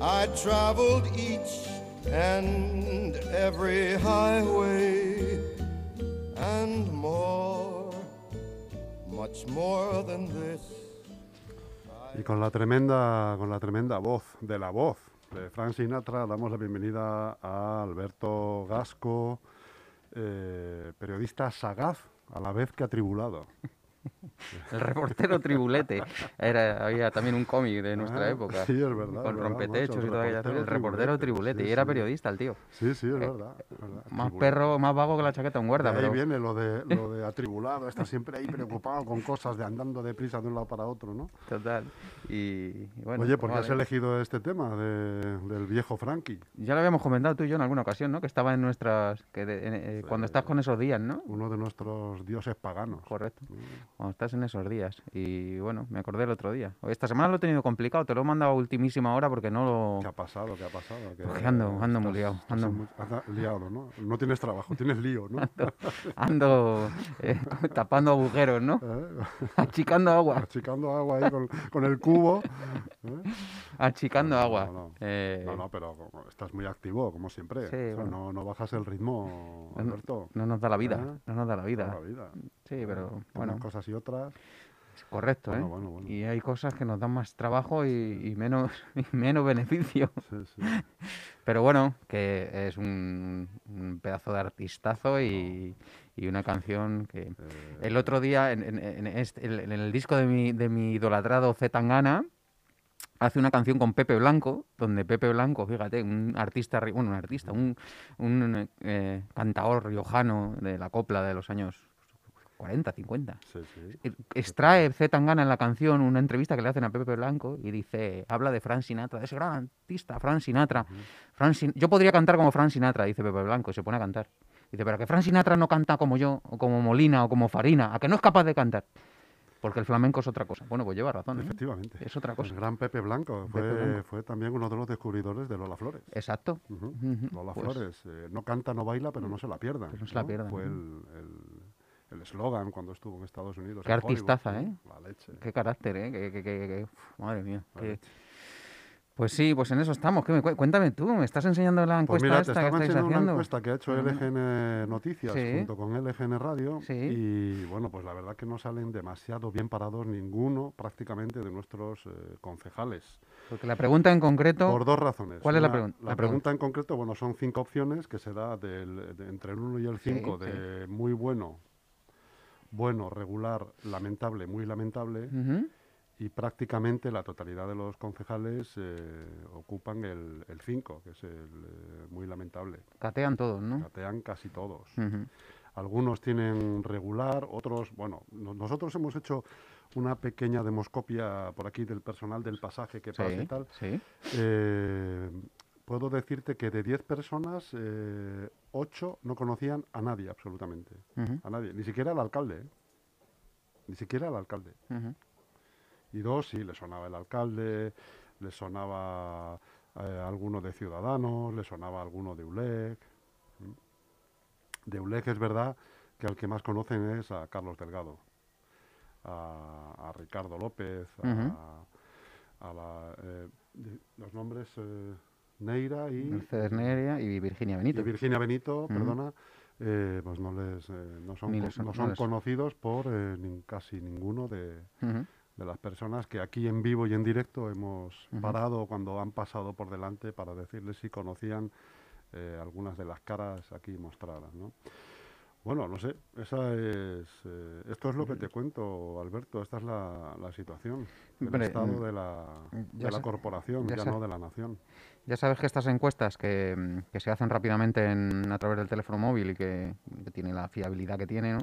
I traveled each and every highway and more, much more than this. Y con la tremenda, con la tremenda voz de la voz de Frank Sinatra, damos la bienvenida a Alberto Gasco, eh, periodista sagaz, a la vez que atribulado. El reportero tribulete. Era, había también un cómic de nuestra Ah, época. sí, es verdad, Con es verdad, rompetechos macho, y todo aquello. El reportero tribulete, sí, y era periodista el tío. Sí, sí, es verdad. es verdad. Eh, Más perro, más vago que la chaqueta un guarda. De ahí Pero viene lo de, lo de atribulado, está siempre ahí preocupado con cosas de andando deprisa de un lado para otro, ¿no? total. Y, bueno, Oye, ¿por qué has elegido este tema de- del viejo Frankie? Ya lo habíamos comentado tú y yo en alguna ocasión, ¿no? Que estaba en nuestras. Que de- en- eh, Cuando estás con esos días, ¿no? Uno de nuestros dioses paganos. Correcto. Cuando estás en esos días. Y bueno, me acordé el otro día. Esta semana lo he tenido complicado. Te lo he mandado a ultimísima hora porque no lo. ¿Qué ha pasado? ¿Qué ha pasado? Que ando- ando muy liado, ando- muy- liado, ¿no? No tienes trabajo, tienes lío, ¿no? Ando eh, tapando agujeros, ¿no? ¿Eh? Achicando agua. Achicando agua ahí con, con el cubo. ¿eh? Achicando No, agua. no, no. No, no, pero estás muy activo, como siempre. Sí, O sea, bueno. no, no bajas el ritmo, Alberto. no nos da la vida. No nos da la vida. Toda la vida. Sí, pero Unas bueno, cosas y otras. correcto, ¿eh? Bueno, bueno, bueno. Y hay cosas que nos dan más trabajo y, y menos, y menos beneficio. Sí, sí. Pero bueno, que es un, un pedazo de artistazo y, y una canción que... Eh, El otro día, en, en- en este- en- el disco de mi, de mi idolatrado Z Tangana, hace una canción con Pepe Blanco, donde Pepe Blanco, fíjate, un artista, bueno, un artista, un, un eh, cantador riojano de la copla de los años 40, 50. sí, sí. Eh, Extrae Z Tangana en la canción una entrevista que le hacen a Pepe Blanco y dice, habla de Frank Sinatra, de ese gran artista, Frank Sinatra. Frank Sin- yo podría cantar como Frank Sinatra, dice Pepe Blanco, y se pone a cantar. Dice, pero que Frank Sinatra no canta como yo, o como Molina, o como Farina, a que no es capaz de cantar. Porque el flamenco es otra cosa. Bueno, pues lleva razón. ¿eh? Efectivamente. Es otra El cosa. gran Pepe Blanco fue, Blanco. fue también uno de los descubridores de Lola Flores. Exacto. Ujú, Lola pues, Flores, eh, no canta, no baila, pero no se la pierdan. Pero no se la pierdan, Fue el el- el eslogan cuando estuvo en Estados Unidos. Qué artistaza. ¿eh? La leche. Qué carácter, ¿eh? Que- que- que- que- uf, madre mía. que-. Pues sí, pues en eso estamos. ¿Qué me cu- cuéntame tú, me estás enseñando la Pues encuesta mira, te esta que estaba estáis enseñando una haciendo. encuesta que ha hecho. LGN Noticias Sí. junto con LGN Radio Sí. y bueno, pues la verdad que no salen demasiado bien parados ninguno prácticamente de nuestros eh, concejales. Porque la pregunta en concreto... Por dos razones. ¿Cuál es la Una- pregun- La, la pregunta en concreto, bueno, son cinco opciones que se da del- de- entre el 1 y el Sí, 5 sí. de muy bueno, bueno, regular, lamentable, muy lamentable y prácticamente la totalidad de los concejales eh, ocupan el 5, que es el eh, muy lamentable. Catean todos, ¿no? Catean casi todos. Algunos tienen regular, otros, bueno, no- nosotros hemos hecho una pequeña demoscopia por aquí del personal del pasaje que pasa y Sí, tal. sí. Eh, puedo decirte que de 10 personas, 8 no conocían a nadie absolutamente. A nadie, ni siquiera al alcalde. ¿eh? Ni siquiera al alcalde. Y dos, sí, le sonaba el alcalde, le sonaba eh, alguno de Ciudadanos, le sonaba alguno de ULEC. De ULEC es verdad que al que más conocen es a Carlos Delgado, a, a Ricardo López, a, la, eh, de- los nombres eh, Neira y, Mercedes Neria y Virginia y Benito. Virginia Benito, perdona, eh, pues no les eh, no son, les no no son les- conocidos por eh, casi ninguno de, de las personas que aquí en vivo y en directo hemos parado cuando han pasado por delante para decirles si conocían algunas de las caras aquí mostradas, ¿no? Bueno, no sé, esa es, eh, esto es lo que te cuento, Alberto, esta es la, la situación, el estado mm, de la, ya de la sa- corporación, ya no de la nación. Ya sabes que estas encuestas que, mm, que se hacen rápidamente en- a través del teléfono móvil y que, que tiene la fiabilidad que tiene, ¿no?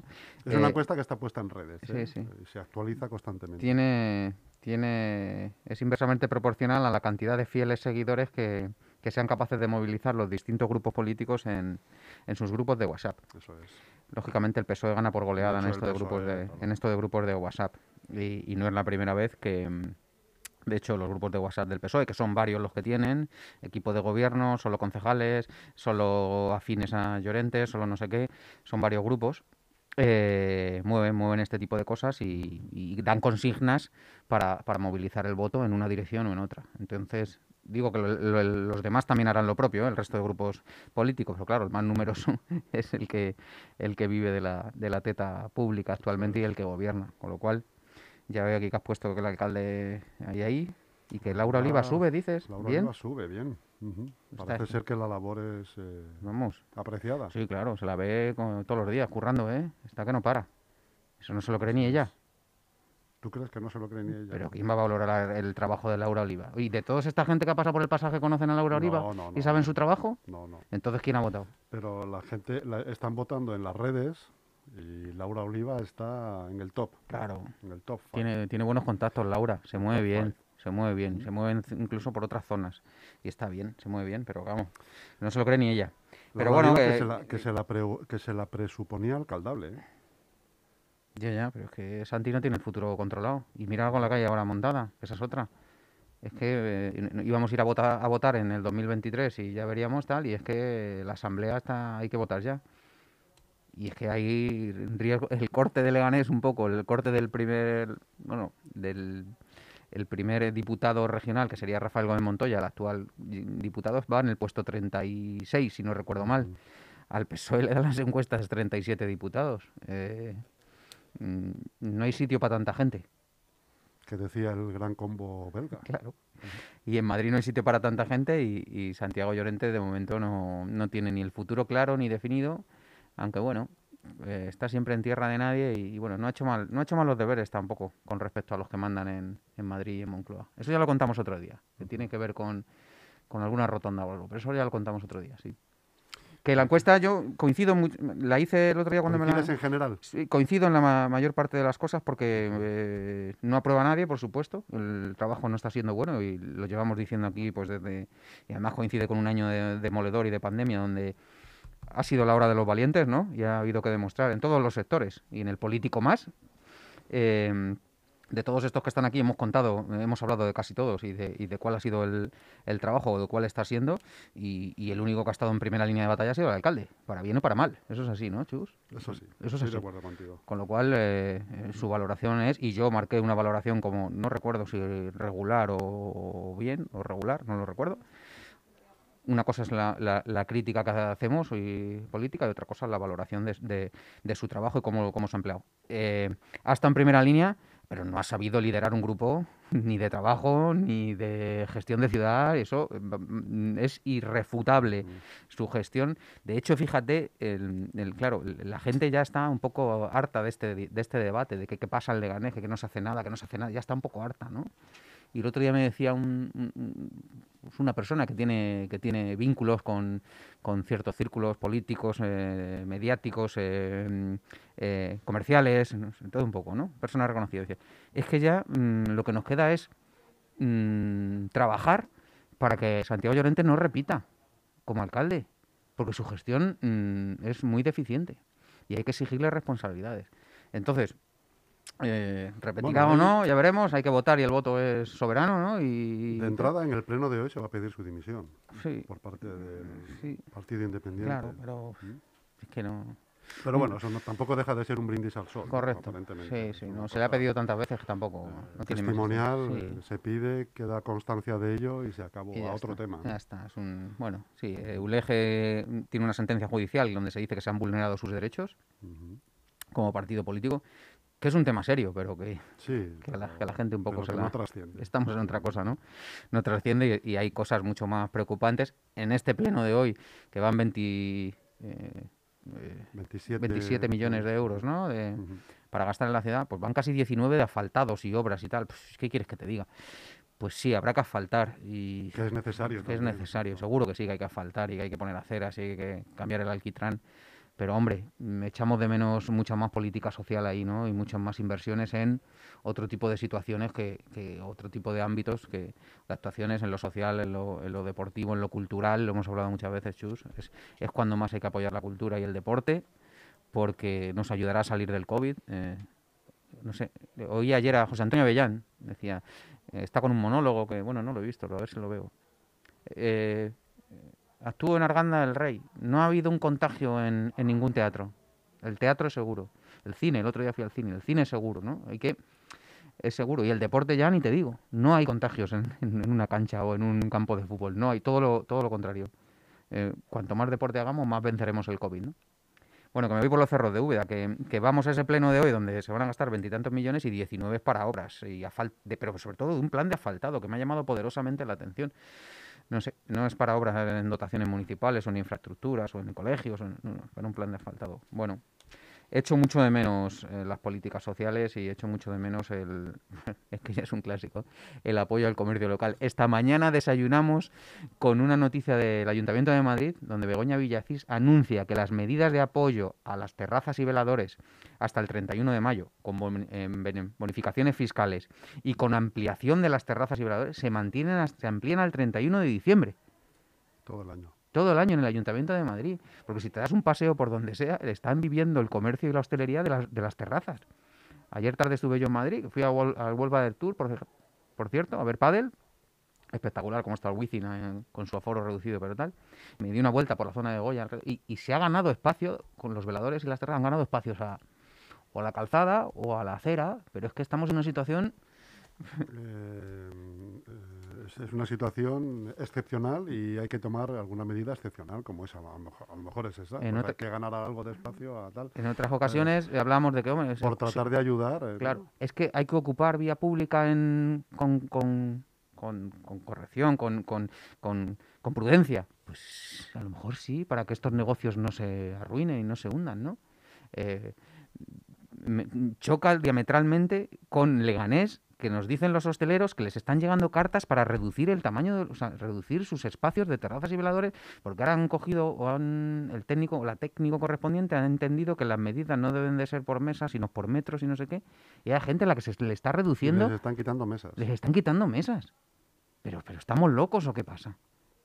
Es una Eh, encuesta que está puesta en redes, sí, ¿eh? sí. y se actualiza constantemente. tiene, tiene es inversamente proporcional a la cantidad de fieles seguidores que, que sean capaces de movilizar los distintos grupos políticos en, en sus grupos de WhatsApp. Eso es. Lógicamente el PSOE gana por goleada en esto, de grupos PSOE, de, claro. en esto de grupos de WhatsApp. Y, y no es la primera vez que, mm, de hecho, los grupos de WhatsApp del PSOE, E, que son varios los que tienen, equipo de gobierno, solo concejales, solo afines a Llorente, solo no sé qué, son varios grupos, eh, mueven, mueven este tipo de cosas y, y dan consignas para, para movilizar el voto en una dirección o en otra. Entonces, digo que lo- lo- los demás también harán lo propio, ¿eh? el resto de grupos políticos, pero claro, el más numeroso es el que, el que vive de la, de la teta pública actualmente y el que gobierna. Con lo cual, ya veo aquí que has puesto que el alcalde ahí ahí y que Laura Oliva Ah, sube, dices. Laura Bien. Oliva sube, bien. Está Parece ser que la labor es eh, Vamos. apreciada. Sí, claro, se la ve con- todos los días currando, ¿eh? Está que no para. Eso no se lo cree ni ella. ¿Tú crees que no se lo cree ni ella? Pero ¿quién va a valorar el trabajo de Laura Oliva? ¿Y de toda esta gente que ha pasado por el pasaje conocen a Laura Oliva No, no, y saben su trabajo? No, no. Entonces, ¿quién ha votado? Pero la gente la- están votando en las redes y Laura Oliva está en el top. Claro. En el top. five. Tiene, tiene buenos contactos, Laura. Se mueve bien. Se mueve bien. Se mueve incluso por otras zonas. Y está bien, se mueve bien, pero vamos. No se lo cree ni ella. Pero Laura bueno, que, eh, se la, que, se la pre- que se la presuponía alcaldable. ¿eh? Ya, ya, pero es que Santi no tiene el futuro controlado. Y mira con la calle ahora montada, que esa es otra. Es que eh, íbamos a ir a votar, a votar en el 2023 y ya veríamos tal, y es que la asamblea está, hay que votar ya. Y es que hay riesgo, el corte de Leganés un poco, el corte del primer, bueno, del el primer diputado regional, que sería Rafael Gómez Montoya, el actual di- diputado, va en el puesto 36, si no recuerdo mal. Al PSOE le dan las encuestas 37 diputados. Eh, mm, no hay sitio para tanta gente, Que decía el gran combo belga. claro. Y en Madrid no hay sitio para tanta gente y, y Santiago Llorente de momento no, no tiene ni el futuro claro ni definido, aunque bueno, eh, está siempre en tierra de nadie y, bueno, no ha hecho mal, no ha hecho mal los deberes tampoco con respecto a los que mandan en, en Madrid y en Moncloa. Eso ya lo contamos otro día, que tiene que ver con, con alguna rotonda o algo, pero eso ya lo contamos otro día, sí. Que la encuesta yo coincido, la hice el otro día cuando me la... ¿Coincides en general? Sí, coincido en la ma- mayor parte de las cosas porque eh, no aprueba nadie, por supuesto. El trabajo no está siendo bueno y lo llevamos diciendo aquí pues desde... Y además coincide con un año de demoledor y de pandemia donde ha sido la hora de los valientes, ¿no? Y ha habido que demostrar en todos los sectores y en el político más. Eh, de todos estos que están aquí hemos contado, hemos hablado de casi todos y de, y de cuál ha sido el, el trabajo o de cuál está siendo y, y el único que ha estado en primera línea de batalla ha sido el alcalde, para bien o para mal. Eso es así, ¿no, Chus? Eso sí. Eso es estoy así. de. Con lo cual, eh, eh, su valoración es, y yo marqué una valoración como, no recuerdo si regular o bien, o regular, no lo recuerdo. Una cosa es la, la- la crítica que hacemos y política y otra cosa es la valoración de, de- de su trabajo y cómo, cómo se ha empleado. Eh, ha estado en primera línea, pero no ha sabido liderar un grupo ni de trabajo ni de gestión de ciudad. Eso eh, mm, es irrefutable su gestión. De hecho, fíjate, el, el- claro, la gente ya está un poco harta de este, de este debate, de que qué pasa en Leganés, que, que no se hace nada, que no se hace nada, ya está un poco harta, ¿no? Y el otro día me decía un- un- pues una persona que tiene, que tiene vínculos con, con ciertos círculos políticos, eh, mediáticos, eh, eh, comerciales, todo un poco, ¿no? Persona reconocida. Es que ya mm, lo que nos queda es mm, trabajar para que Santiago Llorente no repita como alcalde, porque su gestión mm, es muy deficiente y hay que exigirle responsabilidades. Entonces, eh, repetirá Bueno, o no, ya veremos, hay que votar y el voto es soberano, ¿no? Y De entrada, en el pleno de hoy se va a pedir su dimisión sí, por parte del sí, Partido Independiente. claro, pero ¿Mm? es que no. Pero bueno, eso no- tampoco deja de ser un brindis al sol. Correcto. Aparentemente. Sí, sí, no se le ha pedido tantas veces que tampoco. no tiene testimonial, eh, Sí. se pide, queda constancia de ello y se acabó Y a otro está, tema. Ya está, es un, bueno, sí, eh, Uleje tiene una sentencia judicial donde se dice que se han vulnerado sus derechos Ujú. como partido político, que es un tema serio, pero que, Sí, que, la, pero- que la gente un poco se la... no trasciende. Estamos en otra cosa, ¿no? No trasciende y, y hay cosas mucho más preocupantes. En este pleno de hoy, que van 20, eh, eh, 27, 27 millones de euros, ¿no? De- para gastar en la ciudad, pues van casi 19 de asfaltados y obras y tal. Pues, ¿Qué quieres que te diga? Pues sí, habrá que asfaltar y Que es necesario. que es necesario, seguro que sí que hay que asfaltar y que hay que poner aceras y que hay que cambiar el alquitrán, Pero hombre, mm, echamos de menos mucha más política social ahí, ¿no? Y muchas más inversiones en otro tipo de situaciones que, que otro tipo de ámbitos, que de actuaciones en lo social, en lo, en lo deportivo, en lo cultural, lo hemos hablado muchas veces, Chus, es, es cuando más hay que apoyar la cultura y el deporte, porque nos ayudará a salir del COVID. eh, no sé, oí ayer a José Antonio Avellán, decía, eh, está con un monólogo que, bueno, no lo he visto, a ver si lo veo. Eh, actúo en Arganda del Rey. No ha habido un contagio en, en ningún teatro. El teatro es seguro. El cine, el otro día fui al cine. El cine es seguro, ¿no? Hay que es seguro. Y el deporte ya ni te digo. No hay contagios en, en- una cancha o en un campo de fútbol. No hay, todo lo, todo lo contrario. Eh, cuanto más deporte hagamos, más venceremos el COVID, ¿no? Bueno, que me voy por los cerros de Úbeda, que, que vamos a ese pleno de hoy donde se van a gastar veintitantos millones y 19 para obras, y de- pero sobre todo de un plan de asfaltado que me ha llamado poderosamente la atención. No sé, no es para obras en dotaciones municipales o en infraestructuras o en colegios, o en- no, para un plan de asfaltado. Bueno, echo mucho de menos eh, las políticas sociales y echo mucho de menos el, que es un clásico, el apoyo al comercio local. Esta mañana desayunamos con una noticia del Ayuntamiento de Madrid, donde Begoña Villacís anuncia que las medidas de apoyo a las terrazas y veladores hasta el 31 de mayo, con bonificaciones fiscales y con ampliación de las terrazas y veladores, se mantienen, se amplían al 31 de diciembre todo el año. Todo el año en el Ayuntamiento de Madrid. Porque si te das un paseo por donde sea, están viviendo el comercio y la hostelería de las, de las terrazas. Ayer tarde estuve yo en Madrid, fui al Huelva del Tour, por, cierto, a ver pádel. Espectacular cómo está el Wizzing eh, con su aforo reducido, pero tal. Me di una vuelta por la zona de Goya y, se ha ganado espacio, con los veladores y las terrazas han ganado espacios a, o a la calzada o a la acera, pero es que estamos en una situación eh, es- es una situación excepcional y hay que tomar alguna medida excepcional como esa. A lo mejor, a lo mejor es esa. En pues otra- hay que ganar algo de espacio a tal. en otras ocasiones eh, hablábamos de que, hombre, Por sí, tratar de ayudar. eh, Claro, es que hay que ocupar vía pública en, con, con, con- con corrección, con, con, con- con prudencia. Pues a lo mejor sí, para que estos negocios no se arruinen y no se hundan, ¿no? Eh, me- choca diametralmente con Leganés, que nos dicen los hosteleros que les están llegando cartas para reducir el tamaño, de, o sea, reducir sus espacios de terrazas y veladores, porque ahora han cogido o han, el técnico o la técnico correspondiente han entendido que las medidas no deben de ser por mesas, sino por metros y no sé qué. Y hay gente a la que se le está y reduciendo, Les están quitando mesas. les están quitando mesas. Pero, pero ¿estamos locos o qué pasa?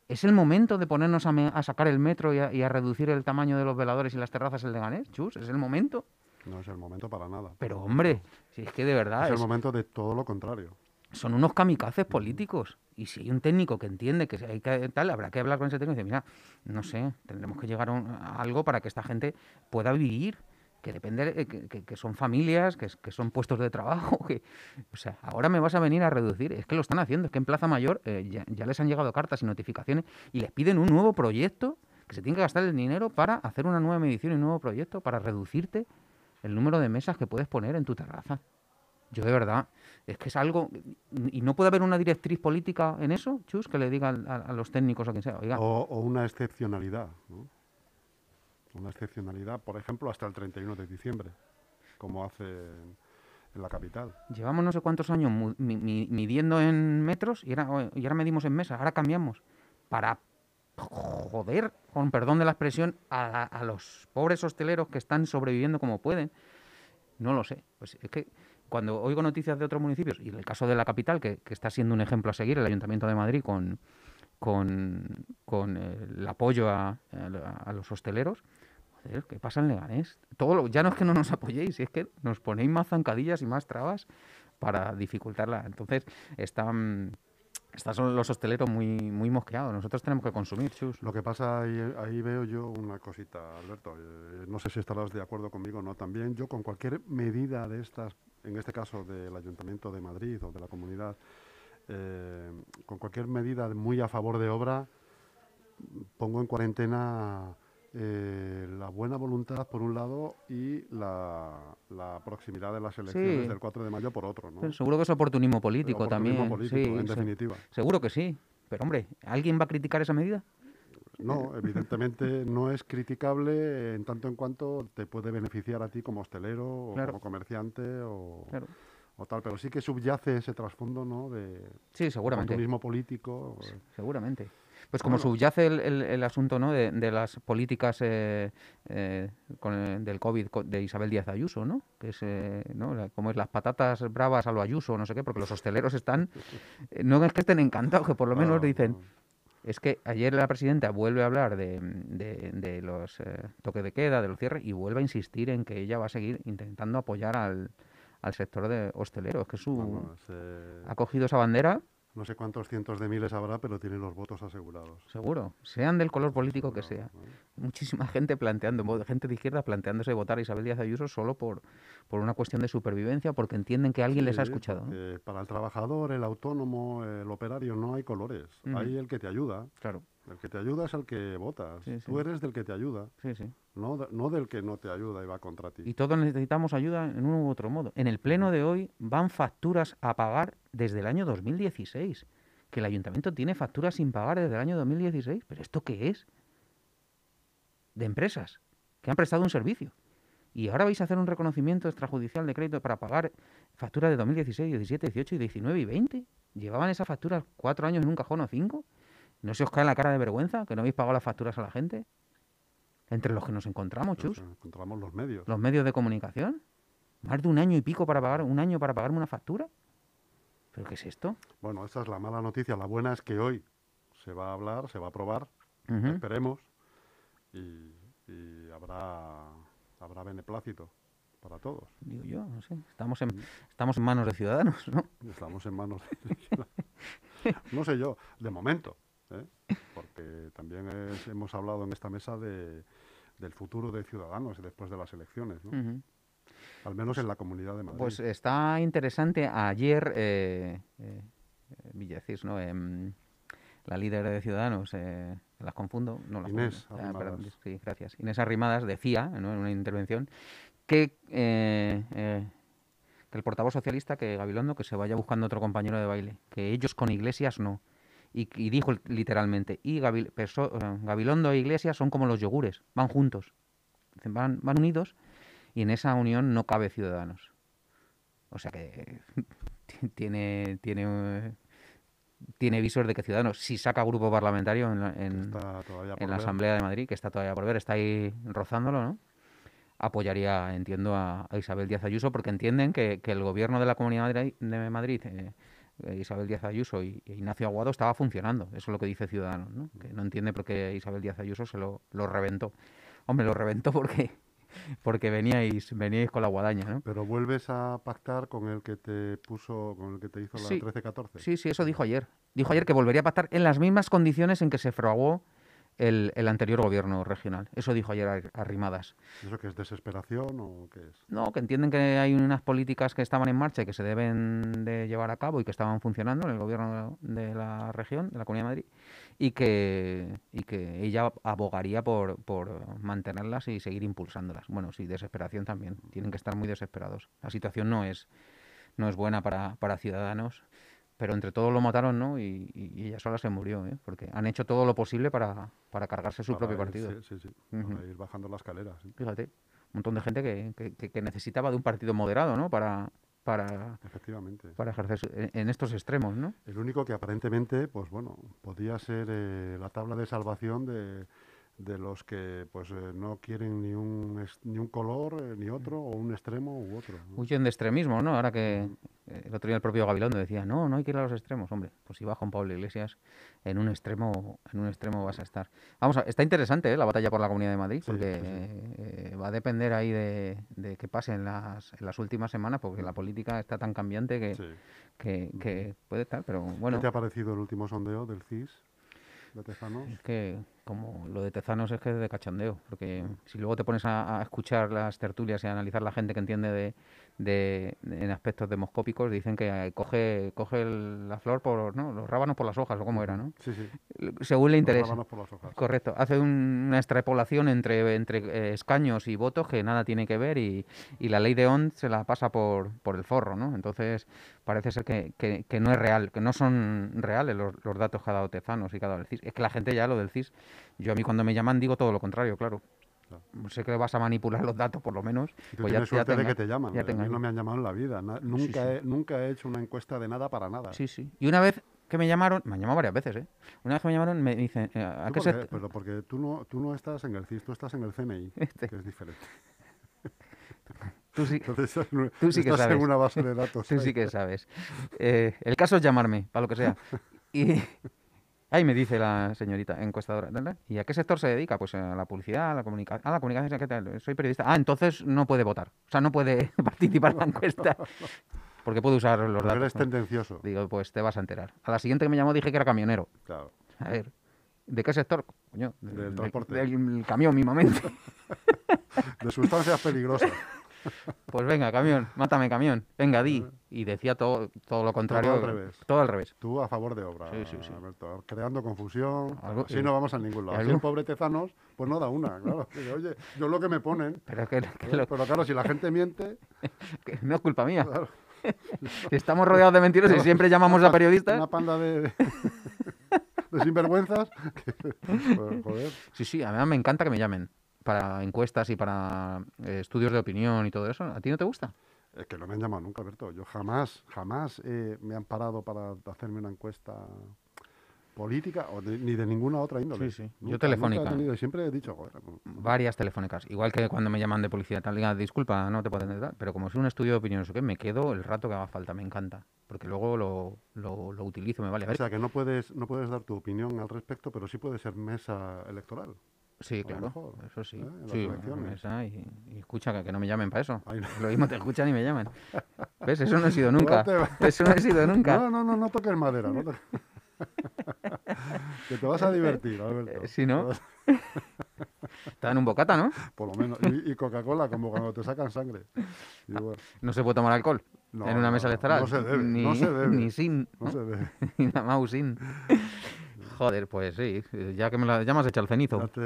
¿Es el momento de ponernos a, me- a sacar el metro y a, y a reducir el tamaño de los veladores y las terrazas en Leganés? Chus, ¿es el momento? No es el momento para nada. Pero hombre, si es que de verdad es el es- momento de todo lo contrario. son unos kamikazes políticos. Y si hay un técnico que entiende que hay que tal, habrá que hablar con ese técnico y decir, mira, no sé, tendremos que llegar a, un- a algo para que esta gente pueda vivir. Que depende, eh, que, que- que son familias, que son puestos de trabajo, que, o sea, ahora me vas a venir a reducir. Es que lo están haciendo, es que en Plaza Mayor eh, ya, ya les han llegado cartas y notificaciones y les piden un nuevo proyecto, que se tiene que gastar el dinero para hacer una nueva medición y un nuevo proyecto para reducirte el número de mesas que puedes poner en tu terraza. Yo de verdad, es que es algo... ¿Y no puede haber una directriz política en eso, Chus, que le diga a, a los técnicos o quien sea? Oiga, O, o una excepcionalidad. ¿no? Una excepcionalidad, por ejemplo, hasta el 31 de diciembre, como hace en, la capital. llevamos no sé cuántos años midiendo en metros y ahora, y ahora medimos en mesas, ahora cambiamos. Para joder, con perdón de la expresión, a, a los pobres hosteleros que están sobreviviendo como pueden. No lo sé. Pues es que cuando oigo noticias de otros municipios, y en el caso de la capital, que, está siendo un ejemplo a seguir, el Ayuntamiento de Madrid, con, con, con el apoyo a, los hosteleros, joder, ¿qué pasa en Leganés? Todo lo- ya no es que no nos apoyéis, es que nos ponéis más zancadillas y más trabas para dificultarla. Entonces, están, están los hosteleros muy, muy mosqueados. Nosotros tenemos que consumir, chus. Lo que pasa ahí, ahí veo yo una cosita, Alberto. eh, no sé si estarás de acuerdo conmigo o no. También yo con cualquier medida de estas, en este caso del Ayuntamiento de Madrid o de la comunidad, eh, con cualquier medida muy a favor de obra, pongo en cuarentena eh, la buena voluntad por un lado y la, la proximidad de las elecciones Sí. del 4 de mayo por otro. ¿no? Pero seguro que es oportunismo político Oportunismo también. político, sí, en se- definitiva. seguro que sí. Pero hombre, ¿alguien va a criticar esa medida? No, evidentemente no es criticable en tanto en cuanto te puede beneficiar a ti como hostelero o Claro. como comerciante o, Claro. o tal, pero sí que subyace ese trasfondo ¿no? de Sí, seguramente. oportunismo político. eh, Seguramente. Pues como Bueno. subyace el, el- el asunto ¿no? de, de las políticas eh, eh, con el- del COVID co- de Isabel Díaz Ayuso, ¿no? Que es, eh, ¿no? La- como es las patatas bravas a lo Ayuso, no sé qué, porque los hosteleros están, eh, no es que estén encantados, que por lo menos Claro, dicen, es que ayer la presidenta vuelve a hablar de, de- de los eh, toques de queda, de los cierres, y vuelve a insistir en que ella va a seguir intentando apoyar al, al sector de hostelero. Es que su, Vamos, ha cogido esa bandera, no sé cuántos cientos de miles habrá, pero tiene los votos asegurados. seguro, sean del color político que sea. Muchísima gente planteando, gente de izquierda planteándose votar a Isabel Díaz Ayuso solo por, por una cuestión de supervivencia, porque entienden que alguien les ha escuchado. para el trabajador, el autónomo, el operario, no hay colores. Hay el que te ayuda. Claro, El que te ayuda es el que votas. Sí, Tú eres del que te ayuda, sí, sí. no, de- no del que no te ayuda y va contra ti. Y todos necesitamos ayuda en uno u otro modo. En el pleno de hoy van facturas a pagar desde el año 2016. Que el ayuntamiento tiene facturas sin pagar desde el año 2016. ¿Pero esto qué es? De empresas que han prestado un servicio. Y ahora vais a hacer un reconocimiento extrajudicial de crédito para pagar facturas de 2016, 17, 18, y 19 y 20. ¿Llevaban esas facturas cuatro años en un cajón o cinco? ¿No se os cae la cara de vergüenza que no habéis pagado las facturas a la gente? Entre los que nos encontramos, Chus eh, encontramos los medios. los medios de comunicación. Más de un año y pico para pagar, un año para pagarme una factura. ¿Pero qué es esto? Bueno, esa es la mala noticia. La buena es que hoy se va a hablar, se va a aprobar, esperemos, y, y habrá, habrá beneplácito para todos. Digo yo, no sé. Estamos en, estamos en manos de ciudadanos, ¿no? Estamos en manos de... no sé yo, de momento, ¿eh? porque también es- hemos hablado en esta mesa de, del futuro de Ciudadanos después de las elecciones, al menos en la Comunidad de Madrid. Pues está interesante. Ayer, eh, eh, eh, Villacís, ¿no? Em, la líder de Ciudadanos, eh, las confundo, no las Inés confundo. Ah, perdón, sí, gracias. Inés Arrimadas decía, ¿no? en una intervención, que, eh, eh, que el portavoz socialista, que Gabilondo, que se vaya buscando otro compañero de baile, que ellos con Iglesias no. Y, y dijo literalmente, y Gabil- Perso- Gabilondo e Iglesias son como los yogures, van juntos, van, van unidos y en esa unión no cabe Ciudadanos. O sea que tiene, tiene, tiene visos de que Ciudadanos, si saca grupo parlamentario en la, en- la. Asamblea de Madrid, que está todavía por ver, está ahí rozándolo, ¿no? Apoyaría, entiendo, a, a Isabel Díaz Ayuso, porque entienden que, que el gobierno de la Comunidad de Madrid, eh, Isabel Díaz Ayuso y, Ignacio Aguado estaba funcionando. Eso es lo que dice Ciudadanos, ¿no? Que no entiende por qué Isabel Díaz Ayuso se lo, lo reventó. Hombre, lo reventó porque, porque veníais, veníais con la guadaña, ¿no? Pero vuelves a pactar con el que te puso, con el que te hizo la Sí. 13-14. Sí, sí, eso dijo ayer. Dijo ayer que volvería a pactar en las mismas condiciones en que se fraguó el, el anterior gobierno regional. Eso dijo ayer Ar- Arrimadas. ¿Eso qué es desesperación o qué es? No, que entienden que hay unas políticas que estaban en marcha y que se deben de llevar a cabo y que estaban funcionando en el gobierno de la región, de la Comunidad de Madrid, y que, y que ella abogaría por, por mantenerlas y seguir impulsándolas. Bueno, sí, desesperación también. Tienen que estar muy desesperados. La situación no es, no es buena para, para Ciudadanos, pero entre todos lo mataron, ¿no? Y, y- ella sola se murió, ¿eh? Porque han hecho todo lo posible para, para cargarse su Para propio ir- partido. Sí, sí, sí, ir bajando la escalera. sí. Fíjate, un montón de gente que, que- que- que necesitaba de un partido moderado, ¿no? Para, para, Efectivamente. para ejercer su- en, en estos extremos, ¿no? El único que aparentemente, pues bueno, podía ser eh, la tabla de salvación de, de los que pues eh, no quieren ni un, ni un color eh, ni otro, o un extremo u otro. ¿no? Huyen de extremismo, ¿no? Ahora que eh, el otro día el propio Gabilondo decía, no, no hay que ir a los extremos, hombre. Pues si va Juan Pablo Iglesias, en un extremo, en un extremo vas a estar. Vamos, a, está interesante ¿eh? la batalla por la Comunidad de Madrid, porque sí, sí. eh, va a depender ahí de, de qué pase en las, en las últimas semanas, porque la política está tan cambiante que, Sí. que, que puede estar, pero bueno. ¿Qué te ha parecido el último sondeo del CIS de Tezanos? Es que como lo de Tezanos es que es de cachondeo, porque si luego te pones a, a escuchar las tertulias y a analizar la gente que entiende de, de- en aspectos demoscópicos, dicen que eh, coge, coge el- la flor por ¿no? los rábanos por las hojas o como era, ¿no? Sí, sí. Según le los interesa. rábanos por las hojas. Correcto, hace un- una extrapolación entre, entre eh, escaños y votos que nada tiene que ver y, y la ley de OND se la pasa por, por el forro, ¿no? Entonces parece ser que, que- que no es real, que no son reales los, los datos que ha dado Tezanos y que ha dado el CIS. Es que la gente ya lo del CIS, yo a mí cuando me llaman digo todo lo contrario, claro. Sé que vas a manipular los datos por lo menos. Y tú pues ya- tienes ya suerte de tenga- que te llaman. ya A te mí no me han llamado en la vida. na- nunca, He, nunca he hecho una encuesta de nada para nada. Sí, sí. Y una vez que me llamaron, me han llamado varias veces, ¿eh? Una vez que me llamaron me dicen, eh, ¿a ¿Tú qué por se...? qué? Pero porque tú no, tú no estás en el CIS, tú estás en el CNI, Este. que es diferente. Tú sí, Entonces, Tú sí que estás en sabes. una base de datos. tú sí que sabes. Eh, el caso es llamarme, para lo que sea. Y ahí me dice la señorita encuestadora. ¿y a qué sector se dedica? Pues a la publicidad, a la comunicación, a la comunicación, ¿qué tal? Soy periodista. Ah, entonces no puede votar, o sea, no puede participar en la encuesta, porque puede usar los eres datos. ¿no? tendencioso. Digo, pues te vas a enterar. A la siguiente que me llamó dije que era camionero. Claro. A ver, ¿de qué sector? Coño, Del transporte. Del camión, mismamente. De sustancias peligrosas. Pues venga, camión, mátame camión, venga, di. Y decía todo, todo lo contrario. al revés. Todo al revés. Tú a favor de obra, Sí, sí, sí. Alberto, creando confusión. Algo- Así no vamos a ningún lado. algo- el pobre Tezanos, pues no da una, claro. Oye, yo lo que me ponen. Pero que, que ¿eh? lo- Pero claro, si la gente miente, que no es culpa mía. claro, Estamos rodeados de mentirosos y siempre llamamos a periodistas. una panda de, de sinvergüenzas. joder, Sí, sí, a mí me encanta que me llamen para encuestas y para eh, estudios de opinión y todo eso. ¿A ti no te gusta? es que no me han llamado nunca, Alberto. Yo jamás, jamás eh, me han parado para hacerme una encuesta política o de- ni de ninguna otra índole. Sí, sí. Yo Nunca, telefónica. he tenido, siempre he dicho, joder, pues, Varias telefónicas. Igual que cuando me llaman de publicidad, tal, diga, disculpa, no te puedo atender, tal", pero como es un estudio de opinión, que me quedo el rato que haga falta, me encanta. Porque luego lo, lo, lo utilizo, me vale. A O ver, sea, que no puedes, no puedes dar tu opinión al respecto, pero sí puede ser mesa electoral. Sí, claro, mejor, eso sí. ¿eh? Sí, esa y, y escucha que, que no me llamen para eso. No. Lo mismo te escuchan y me llaman. ¿Ves? Eso no he sido nunca. te Eso no he sido nunca. No, no, no, no toques madera. No toques- que te vas a divertir, Alberto. Eh, sí, ¿no? Está en un bocata, ¿no? Por lo menos. Y, y Coca-Cola, como cuando te sacan sangre. Y bueno, No se puede tomar alcohol No, en una mesa electoral. no se debe, ni, no se debe. Ni sin, no se ve. ni nada más sin. Joder, pues sí, ya que me la llamas hecha el cenizo. Ya te,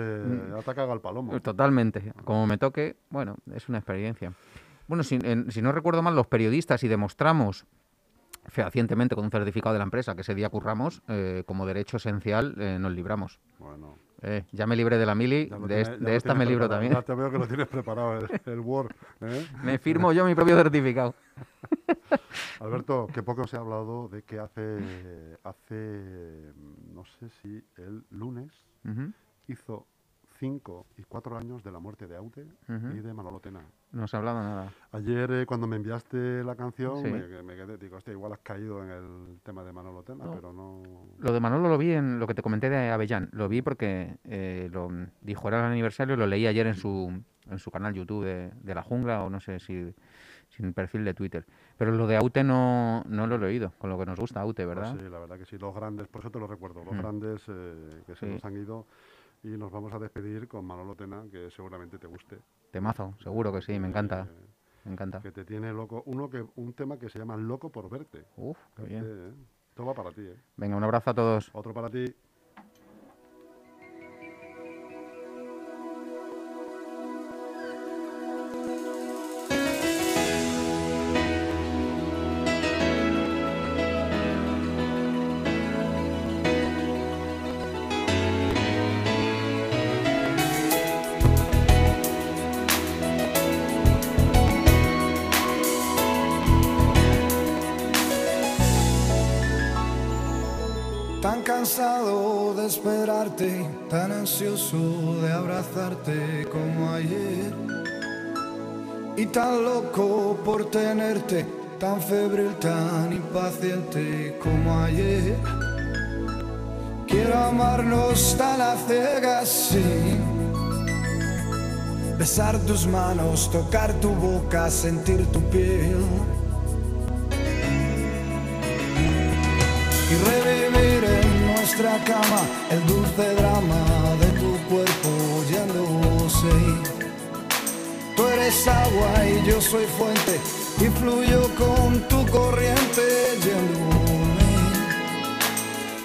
ya te ha cagado el palomo. Totalmente. Como me toque, bueno, es una experiencia. Bueno, si, en- si no recuerdo mal, los periodistas, y demostramos fehacientemente con un certificado de la empresa que ese día curramos, eh, como derecho esencial eh, nos libramos. Bueno, Eh, ya me libré de la mili, de, esta me libro también. Ya te veo que lo tienes preparado, el, el Word. ¿eh? Me firmo yo mi propio certificado. Alberto, que poco se ha hablado de que hace, hace, no sé si el lunes, hizo cinco y cuatro años de la muerte de Aute Ujú. y de Manolo Tena. No se ha hablado nada. Ayer, eh, cuando me enviaste la canción, Sí. me, me quedé, digo, hostia, igual has caído en el tema de Manolo Tena, No. pero no... Lo de Manolo lo vi en lo que te comenté de Avellán. Lo vi porque eh, lo dijo era el aniversario, lo leí ayer en su, en su canal YouTube de, de La Jungla o no sé si sin perfil de Twitter. Pero lo de Aute no, no lo he leído, con lo que nos gusta Aute, Pues ¿verdad? sí, la verdad que sí, los grandes, por eso te lo recuerdo, los Mm. grandes eh, que se Sí. nos han ido y nos vamos a despedir con Manolo Tena, que seguramente te guste. Temazo, seguro que sí, me encanta, eh, me encanta. que te tiene loco, uno que un tema que se llama Loco por verte. Uf, qué bien. Este, eh, Todo va para ti, ¿eh? Venga, un abrazo a todos. Otro para ti. Cansado de esperarte, tan ansioso de abrazarte como ayer. Y tan loco por tenerte, tan febril, tan impaciente como ayer. Quiero amarnos tan a ciegas, sí. Besar tus manos, tocar tu boca, sentir tu piel. y nuestra cama el dulce drama de tu cuerpo yéndose. Tú eres agua y yo soy fuente y fluyo con tu corriente yéndome.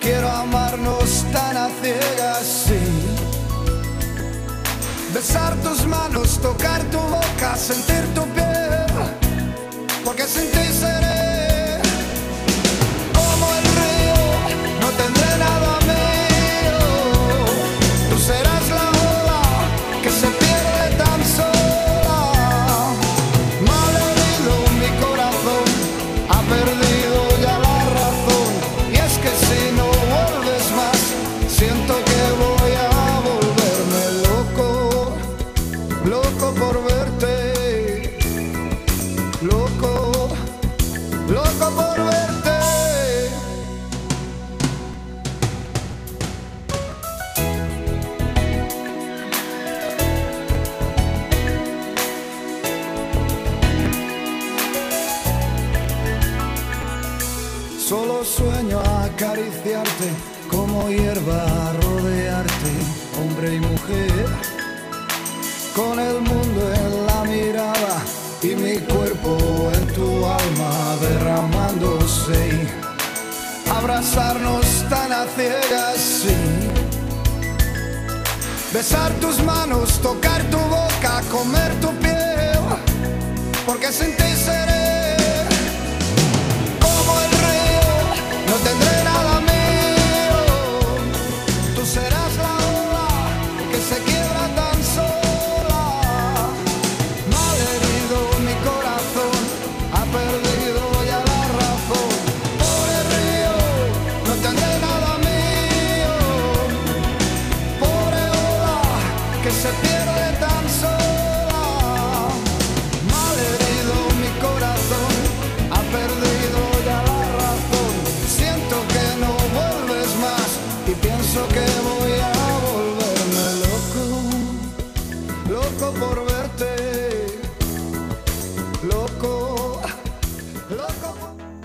Quiero amarnos tan a ciegas, sí. Besar tus manos, tocar tu boca, sentir tu piel, porque sin ti seré porque seré